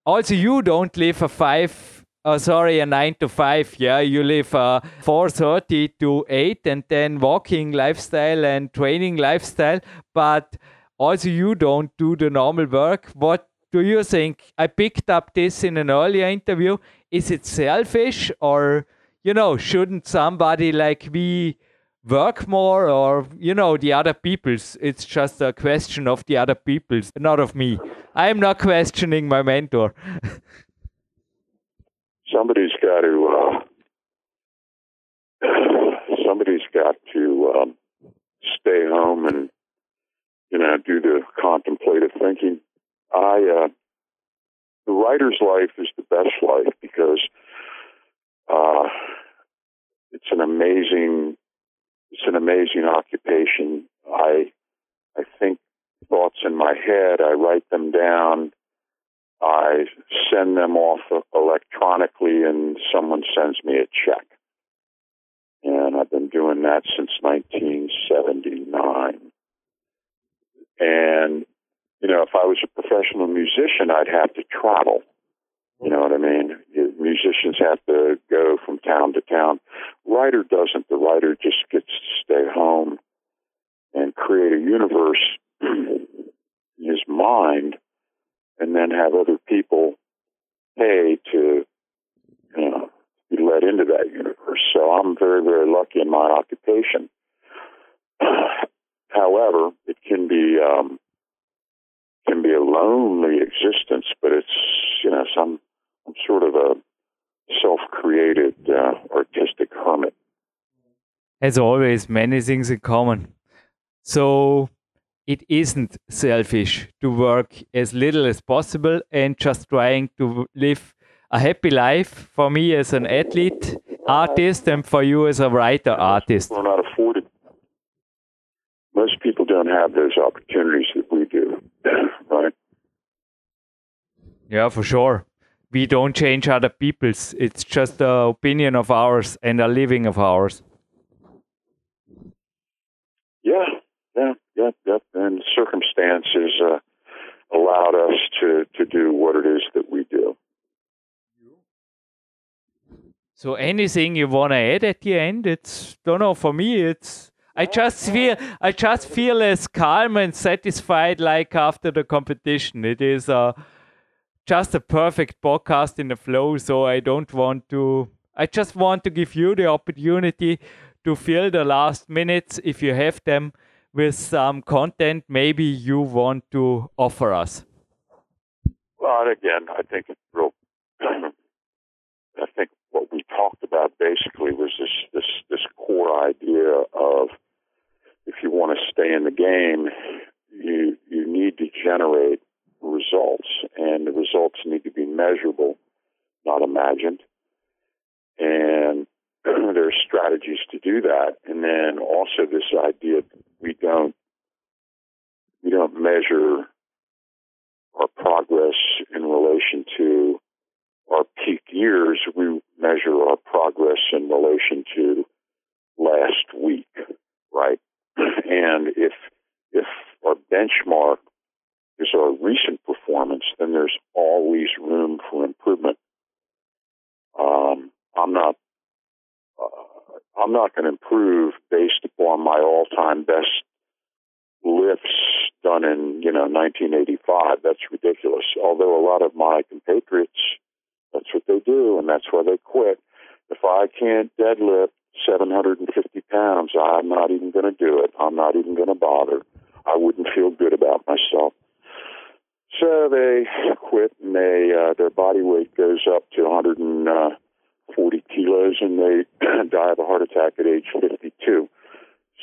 also you don't live a five, oh, sorry, a nine to five. Yeah, you live a four thirty to eight, and then walking lifestyle and training lifestyle. But also you don't do the normal work. What do you think? I picked up this in an earlier interview? Is it selfish or you know shouldn't somebody like me work more or you know the other people's? It's just a question of the other people's not of me. I'm not questioning my mentor. Somebody's got to uh, somebody's got to um, stay home and you know do the contemplative thinking i uh, the writer's life is the best life because uh, it's an amazing it's an amazing occupation. I I think thoughts in my head. I write them down. I send them off electronically, and someone sends me a check. And I've been doing that since 1979. And, you know, if I was a professional musician, I'd have to travel. You know what I mean? Musicians have to go from town to town. Writer doesn't. The writer just gets to stay home and create a universe in his mind and then have other people pay to you know, be led into that universe. So I'm very, very lucky in my occupation. However, it can be um, can be a lonely existence, but it's you know some I'm sort of a self-created uh, artistic hermit. As always, many things in common. So it isn't selfish to work as little as possible and just trying to live a happy life for me as an athlete, artist, and for you as a writer, artist. We're not afforded. Most people don't have those opportunities that right? Yeah, for sure. We don't change other people's. It's just the opinion of ours and a living of ours. Yeah, yeah, yeah, yeah. And circumstances uh, allowed us to, to do what it is that we do. So anything you want to add at the end? It's don't know. For me, it's I just feel I just feel as calm and satisfied like after the competition. It is uh, just a perfect podcast in the flow. So I don't want to. I just want to give you the opportunity to fill the last minutes if you have them with some content maybe you want to offer us. Well, again, I think it's real. I think what we talked about basically was this this this core idea of if you want to stay in the game, you you need to generate results, and the results need to be measurable, not imagined. And there's strategies to do that, and then also this idea we don't we don't measure our progress in relation to our peak years, we measure our progress in relation to last week, right? and if if our benchmark is our recent performance, then there's always room for improvement. Um, I'm not uh, I'm not going to improve based upon my all-time best lifts done in you know 1985. That's ridiculous. Although a lot of my compatriots that's what they do, and that's why they quit. If I can't deadlift 750 pounds, I'm not even going to do it. I'm not even going to bother. I wouldn't feel good about myself. So they quit, and they uh, their body weight goes up to 140 kilos, and they die of a heart attack at age 52.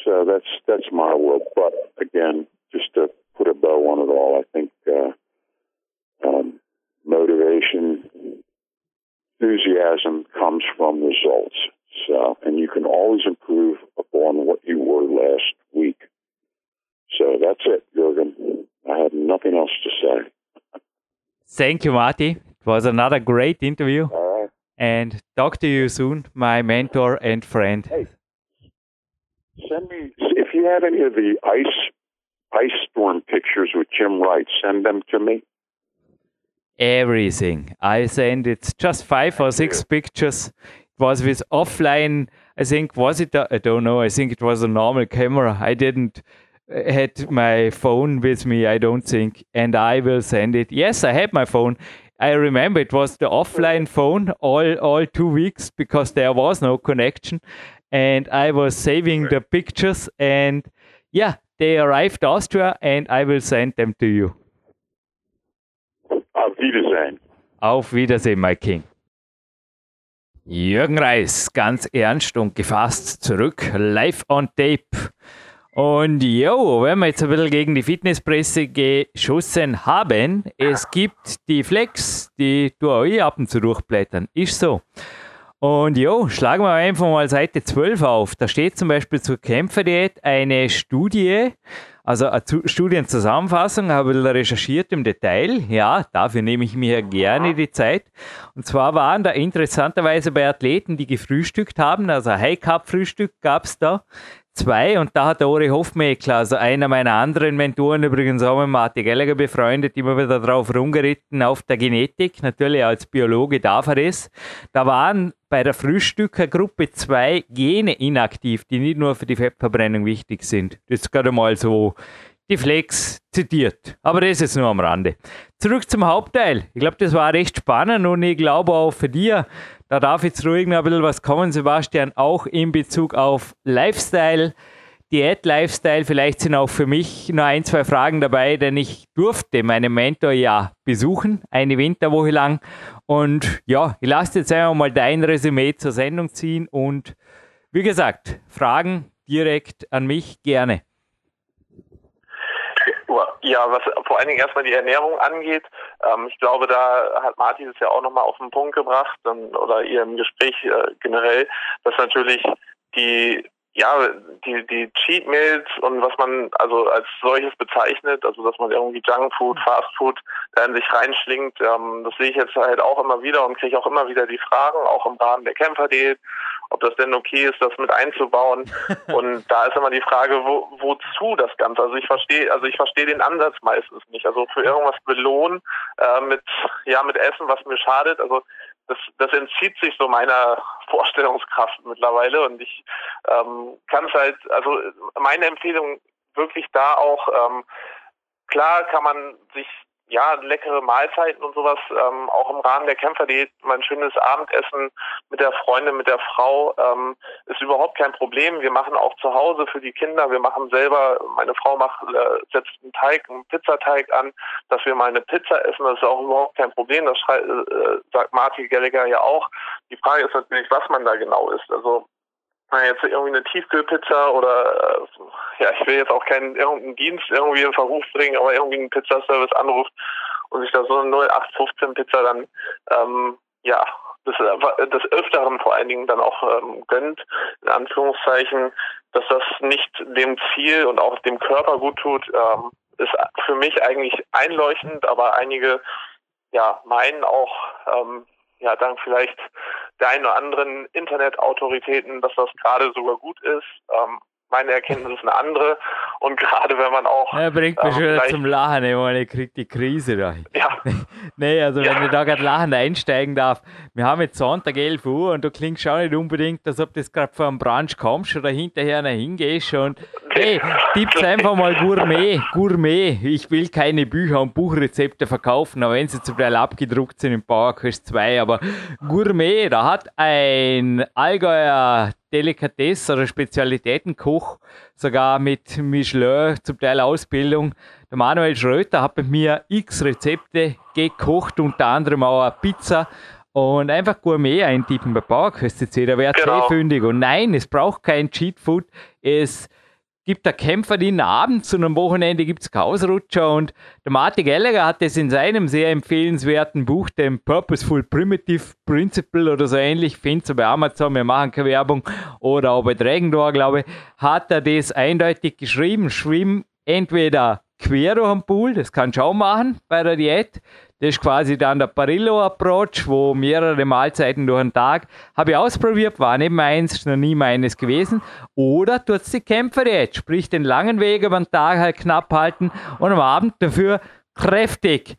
So that's that's my world. But again, just to put a bow on it all, I think uh, um, motivation, enthusiasm comes from results. So, and you can always improve upon what you were last week. So that's it, Jurgen. I have nothing else to say. Thank you, Marty. It was another great interview. Right. And talk to you soon, my mentor and friend. Hey, send me if you have any of the ice ice storm pictures with Jim Wright. Send them to me everything. I sent it just five or six pictures. It was with offline. I think was it? I don't know. I think it was a normal camera. I didn't had my phone with me. I don't think, and I will send it. Yes, I had my phone. I remember it was the offline phone all all two weeks because there was no connection, and I was saving the pictures. And yeah, they arrived Austria, and I will send them to you. Auf Wiedersehen. Auf Wiedersehen, my King. Jürgen Reis, ganz ernst und gefasst zurück, live on tape. Und jo, wenn wir jetzt ein bisschen gegen die Fitnesspresse geschossen haben, es gibt die Flex, die du auch eh ab und zu durchblättern. Ist so. Und jo, schlagen wir einfach mal Seite 12 auf. Da steht zum Beispiel zur Kämpferdiät eine Studie Also eine Studienzusammenfassung habe ich recherchiert im Detail. Ja, dafür nehme ich mir gerne die Zeit. Und zwar waren da interessanterweise bei Athleten, die gefrühstückt haben, also High Cup Frühstück gab es da, zwei und da hat der Ori Hofmeckler, also einer meiner anderen Mentoren, übrigens auch mit Martin Gallagher befreundet, immer wieder drauf rumgeritten auf der Genetik. Natürlich als Biologe darf er es. Da waren bei der Frühstückergruppe zwei Gene inaktiv, die nicht nur für die Fettverbrennung wichtig sind. Das ist gerade mal so die Flex zitiert. Aber das ist nur am Rande. Zurück zum Hauptteil. Ich glaube, das war recht spannend und ich glaube auch für dir, da darf jetzt ruhig noch ein bisschen was kommen, Sebastian, auch in Bezug auf Lifestyle. Diät-Lifestyle, vielleicht sind auch für mich nur ein, zwei Fragen dabei, denn ich durfte meinen Mentor ja besuchen, eine Winterwoche lang. Und ja, ich lasse jetzt einfach mal dein Resümee zur Sendung ziehen und wie gesagt, Fragen direkt an mich gerne. Ja, was vor allen Dingen erstmal die Ernährung angeht, ähm, ich glaube, da hat Martin es ja auch nochmal auf den Punkt gebracht ähm, oder ihr im Gespräch äh, generell, dass natürlich die ja, die, die Cheat Meals und was man also als solches bezeichnet, also dass man irgendwie Junkfood, Fastfood da in sich reinschlingt, ähm, das sehe ich jetzt halt auch immer wieder und kriege auch immer wieder die Fragen, auch im Rahmen der Kämpferdiät, ob das denn okay ist, das mit einzubauen. Und da ist immer die Frage, wo, wozu das Ganze? Also ich verstehe, also ich verstehe den Ansatz meistens nicht. Also für irgendwas belohnen äh, mit ja mit Essen, was mir schadet. Also das, das entzieht sich so meiner Vorstellungskraft mittlerweile und ich ähm, kann es halt, also meine Empfehlung wirklich da auch, ähm, klar kann man sich ja, leckere Mahlzeiten und sowas, ähm, auch im Rahmen der Kämpferdiät, mein schönes Abendessen mit der Freundin, mit der Frau, ähm, ist überhaupt kein Problem. Wir machen auch zu Hause für die Kinder, wir machen selber, meine Frau macht, äh, setzt einen Teig, einen Pizzateig an, dass wir mal eine Pizza essen, das ist auch überhaupt kein Problem, das äh, sagt Martin Gallagher ja auch. Die Frage ist natürlich, was man da genau isst. Also na, jetzt irgendwie eine Tiefkühlpizza oder äh, ja, ich will jetzt auch keinen irgendeinen Dienst irgendwie in Verruf bringen, aber irgendwie einen Pizzaservice anruft und sich da so eine 0815 Pizza dann ähm, ja des, des Öfteren vor allen Dingen dann auch ähm, gönnt, in Anführungszeichen, dass das nicht dem Ziel und auch dem Körper gut tut, ähm, ist für mich eigentlich einleuchtend, aber einige ja meinen auch ähm, ja, dank vielleicht der einen oder anderen Internetautoritäten, dass das gerade sogar gut ist. Ähm, meine Erkenntnis ist eine andere. Und gerade wenn man auch. Er bringt mich ähm, schon zum Lachen, ich meine, ich krieg die Krise da. Ja. nee, also ja. wenn ich da gerade lachend einsteigen darf. Wir haben jetzt Sonntag 11 Uhr und du klingst schon nicht unbedingt, als ob du gerade vor einem Brunch kommst oder hinterher noch hingehst und hey, tipp's einfach mal Gourmet, Gourmet. Ich will keine Bücher und Buchrezepte verkaufen, aber wenn sie zum Teil abgedruckt sind im Bauerquest 2, aber Gourmet, da hat ein Allgäuer Delikatesse oder Spezialitätenkoch, sogar mit Michelin, zum Teil Ausbildung. Der Manuel Schröter hat mit mir x Rezepte gekocht, unter anderem auch eine Pizza. Und einfach Gourmet eintippen bei PowerQuest.c, da wäre genau. fündig. Und nein, es braucht kein Cheat Food. Es gibt der Kämpfer den abends und am Wochenende gibt es Kausrutscher und der Martin Gallagher hat es in seinem sehr empfehlenswerten Buch, dem Purposeful Primitive Principle oder so ähnlich, findest du bei Amazon, wir machen keine Werbung, oder auch bei Dragon Door, glaube ich, hat er das eindeutig geschrieben, schwimm entweder quer durch den Pool, das kannst du auch machen bei der Diät, das ist quasi dann der Parillo-Approach, wo mehrere Mahlzeiten durch den Tag. Habe ich ausprobiert, war nicht meins, noch nie meines gewesen. Oder tut die Kämpfer jetzt, sprich den langen Weg über den Tag halt knapp halten und am Abend dafür kräftig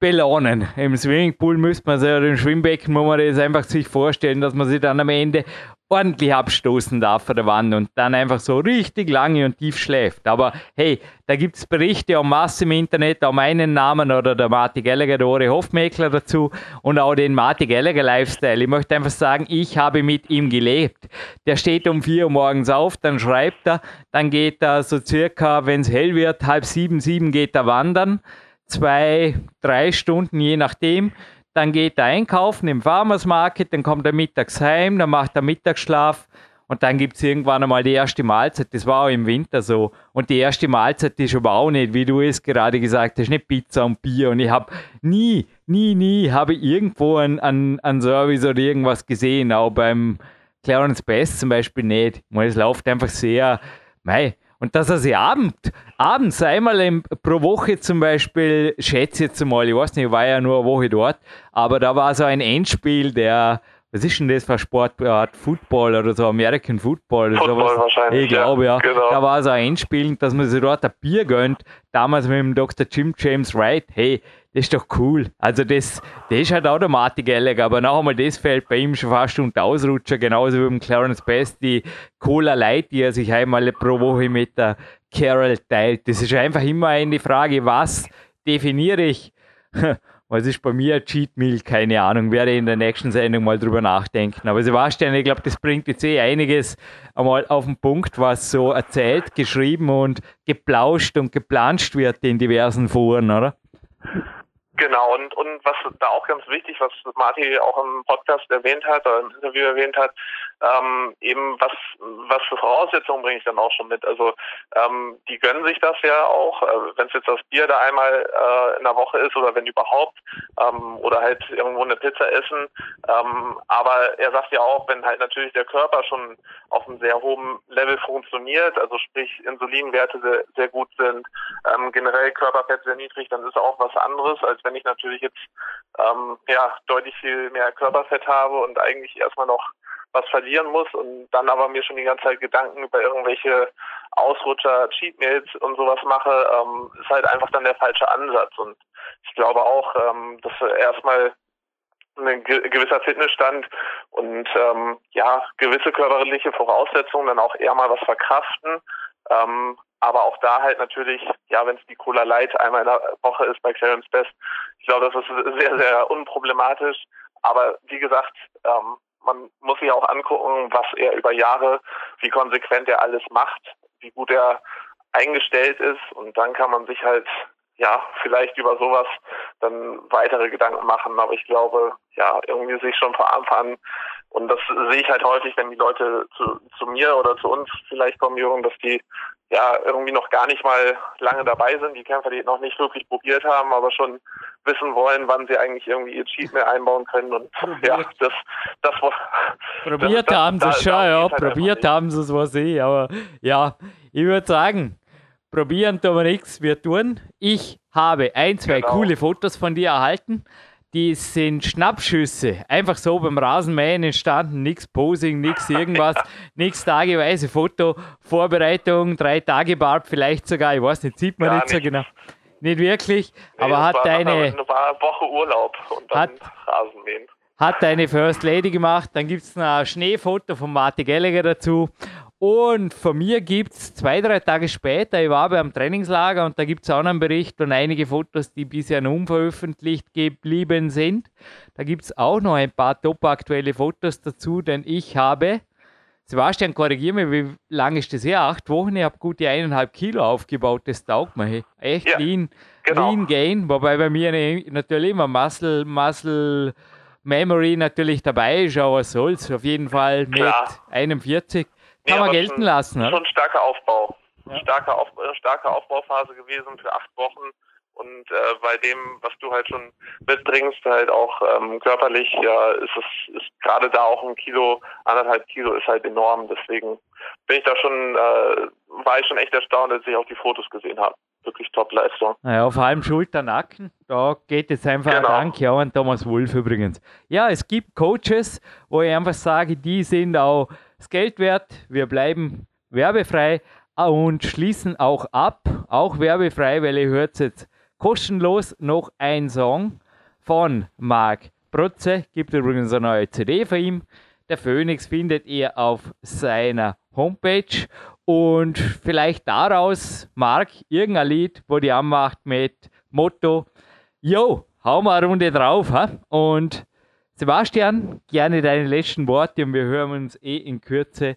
belohnen. Im Swimmingpool müsste man sich, oder im Schwimmbecken muss man das einfach sich vorstellen, dass man sich dann am Ende ordentlich abstoßen darf von der Wand und dann einfach so richtig lange und tief schläft. Aber hey, da gibt es Berichte um Masse im Internet, auch meinen Namen oder der Martin Gallagher, der Ore Hofmeckler dazu und auch den Martin Gallagher Lifestyle. Ich möchte einfach sagen, ich habe mit ihm gelebt. Der steht um 4 Uhr morgens auf, dann schreibt er, dann geht er so circa, wenn es hell wird, halb sieben, sieben geht er wandern. Zwei, drei Stunden, je nachdem dann geht er einkaufen im Farmers Market, dann kommt er mittags heim, dann macht er Mittagsschlaf und dann gibt es irgendwann einmal die erste Mahlzeit. Das war auch im Winter so. Und die erste Mahlzeit ist aber auch nicht, wie du es gerade gesagt hast, nicht Pizza und Bier. Und ich habe nie, nie, nie habe irgendwo einen an Service oder irgendwas gesehen, auch beim Clarence Best zum Beispiel nicht. Es läuft einfach sehr, mei, Und dass er sich abend, abends einmal im, pro Woche zum Beispiel, schätze jetzt mal, ich weiß nicht, ich war ja nur eine Woche dort, aber da war so ein Endspiel der was ist denn das für Sportart? Football oder so, American Football oder Football sowas. wahrscheinlich. Ich glaube, ja. Genau. Da war so ein Endspiel, dass man sich dort ein Bier gönnt. Damals mit dem Dr. Jim James Wright. Hey, das ist doch cool. Also das, das ist halt Automatik, ehrlich. Aber noch einmal, das fällt bei ihm schon fast unter Ausrutscher. Genauso wie beim Clarence Best, die Cola Light, die er sich einmal pro Woche mit der Carol teilt. Das ist einfach immer eine Frage, was definiere ich? Was ist bei mir Cheat Meal? Keine Ahnung. Werde in der nächsten Sendung mal drüber nachdenken. Aber Sebastian, ich glaube, das bringt jetzt eh einiges einmal auf den Punkt, was so erzählt, geschrieben und geplauscht und geplanscht wird in diversen Foren, oder? Genau, und, und was da auch ganz wichtig, was Martin auch im Podcast erwähnt hat, oder im Interview erwähnt hat, ähm, eben was, was für Voraussetzungen bringe ich dann auch schon mit. Also ähm, die gönnen sich das ja auch, äh, wenn es jetzt das Bier da einmal äh, in der Woche ist oder wenn überhaupt, ähm, oder halt irgendwo eine Pizza essen. Ähm, aber er sagt ja auch, wenn halt natürlich der Körper schon auf einem sehr hohen Level funktioniert, also sprich Insulinwerte sehr, sehr gut sind, ähm, generell Körperfett sehr niedrig, dann ist auch was anderes, als wenn ich natürlich jetzt ähm, ja deutlich viel mehr Körperfett habe und eigentlich erstmal noch was verlieren muss und dann aber mir schon die ganze Zeit Gedanken über irgendwelche Ausrutscher, Cheatmails und sowas mache, ähm, ist halt einfach dann der falsche Ansatz. Und ich glaube auch, ähm, dass erstmal ein gewisser Fitnessstand und ähm, ja gewisse körperliche Voraussetzungen dann auch eher mal was verkraften. Ähm, aber auch da halt natürlich, ja, wenn es die Cola Light einmal in der Woche ist bei Clarence Best, ich glaube, das ist sehr, sehr unproblematisch. Aber wie gesagt, ähm, man muss sich auch angucken, was er über Jahre, wie konsequent er alles macht, wie gut er eingestellt ist und dann kann man sich halt ja vielleicht über sowas dann weitere Gedanken machen. Aber ich glaube, ja, irgendwie sich schon von Anfang an und das sehe ich halt häufig, wenn die Leute zu, zu mir oder zu uns vielleicht kommen, Jürgen, dass die ja irgendwie noch gar nicht mal lange dabei sind, die Kämpfer, die noch nicht wirklich probiert haben, aber schon wissen wollen, wann sie eigentlich irgendwie ihr Cheat mehr einbauen können und probiert. ja, das das probiert das, haben sie schon, ja, halt probiert haben sie es was eh, aber ja, ich würde sagen, probieren tun wir nichts, wir tun. Ich habe ein, zwei genau. coole Fotos von dir erhalten die sind Schnappschüsse. Einfach so beim Rasenmähen entstanden, nichts Posing, nichts irgendwas, nichts tageweise Foto, Vorbereitung, drei Tage Barb, vielleicht sogar, ich weiß nicht, sieht man nicht, nicht so genau. Nicht wirklich, nee, aber hat deine. Eine Woche Urlaub und dann hat, Rasenmähen. Hat deine First Lady gemacht, dann gibt es ein Schneefoto von Martin Gallagher dazu und von mir gibt es zwei, drei Tage später, ich war beim Trainingslager und da gibt es auch einen Bericht und einige Fotos, die bisher noch unveröffentlicht geblieben sind. Da gibt es auch noch ein paar top aktuelle Fotos dazu, denn ich habe, Sebastian, korrigiere mich, wie lange ist das her? Acht Wochen, ich habe gute eineinhalb Kilo aufgebaut, das taugt mir. Echt ja, lean, genau. lean Gain, wobei bei mir natürlich immer Muscle, Muscle Memory natürlich dabei ist, aber soll's auf jeden Fall mit Klar. 41. Kann nee, man gelten schon, lassen, ne? Schon starker Aufbau. Ja. Starke, Auf, äh, starke Aufbauphase gewesen für acht Wochen. Und äh, bei dem, was du halt schon mitbringst, halt auch ähm, körperlich, ja, ist es ist gerade da auch ein Kilo, anderthalb Kilo ist halt enorm. Deswegen bin ich da schon, äh, war ich schon echt erstaunt, als ich auch die Fotos gesehen habe. Wirklich Top-Leistung. Naja, vor allem Schulter, Nacken, da geht jetzt einfach genau. ein Danke an Thomas Wolf übrigens. Ja, es gibt Coaches, wo ich einfach sage, die sind auch das Geld wert. Wir bleiben werbefrei und schließen auch ab, auch werbefrei, weil ihr hört jetzt kostenlos noch ein Song von Marc Protze. Gibt übrigens eine neue CD von ihm. Der Phoenix findet ihr auf seiner Homepage. Und vielleicht daraus, Marc, irgendein Lied, wo die anmacht mit Motto: Yo, hau mal eine Runde drauf. Ha? Und Sebastian, gerne deine letzten Worte und wir hören uns eh in Kürze,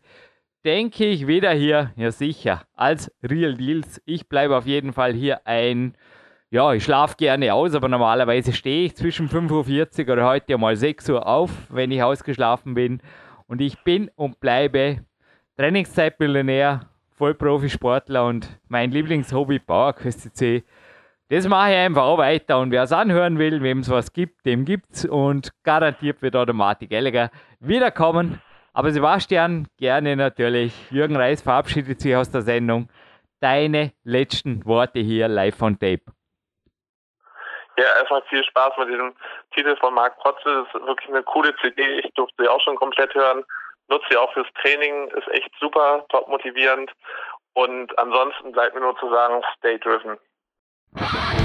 denke ich, wieder hier, ja sicher, als Real Deals. Ich bleibe auf jeden Fall hier ein, ja, ich schlafe gerne aus, aber normalerweise stehe ich zwischen 5.40 Uhr oder heute mal 6 Uhr auf, wenn ich ausgeschlafen bin. Und ich bin und bleibe Trainingszeitmillionär, Vollprofisportler und mein Lieblingshobby Bauerküste C das mache ich einfach auch weiter und wer es anhören will, wem es was gibt, dem gibt's und garantiert wird Martin Gallagher wiederkommen. Aber Sebastian, gerne natürlich. Jürgen Reis verabschiedet sich aus der Sendung. deine letzten Worte hier live on tape. Ja, erstmal viel Spaß mit diesem Titel von Marc Protze. Das ist wirklich eine coole CD. Ich durfte sie auch schon komplett hören. Nutze sie auch fürs Training. Ist echt super, top motivierend. Und ansonsten bleibt mir nur zu sagen, stay driven. you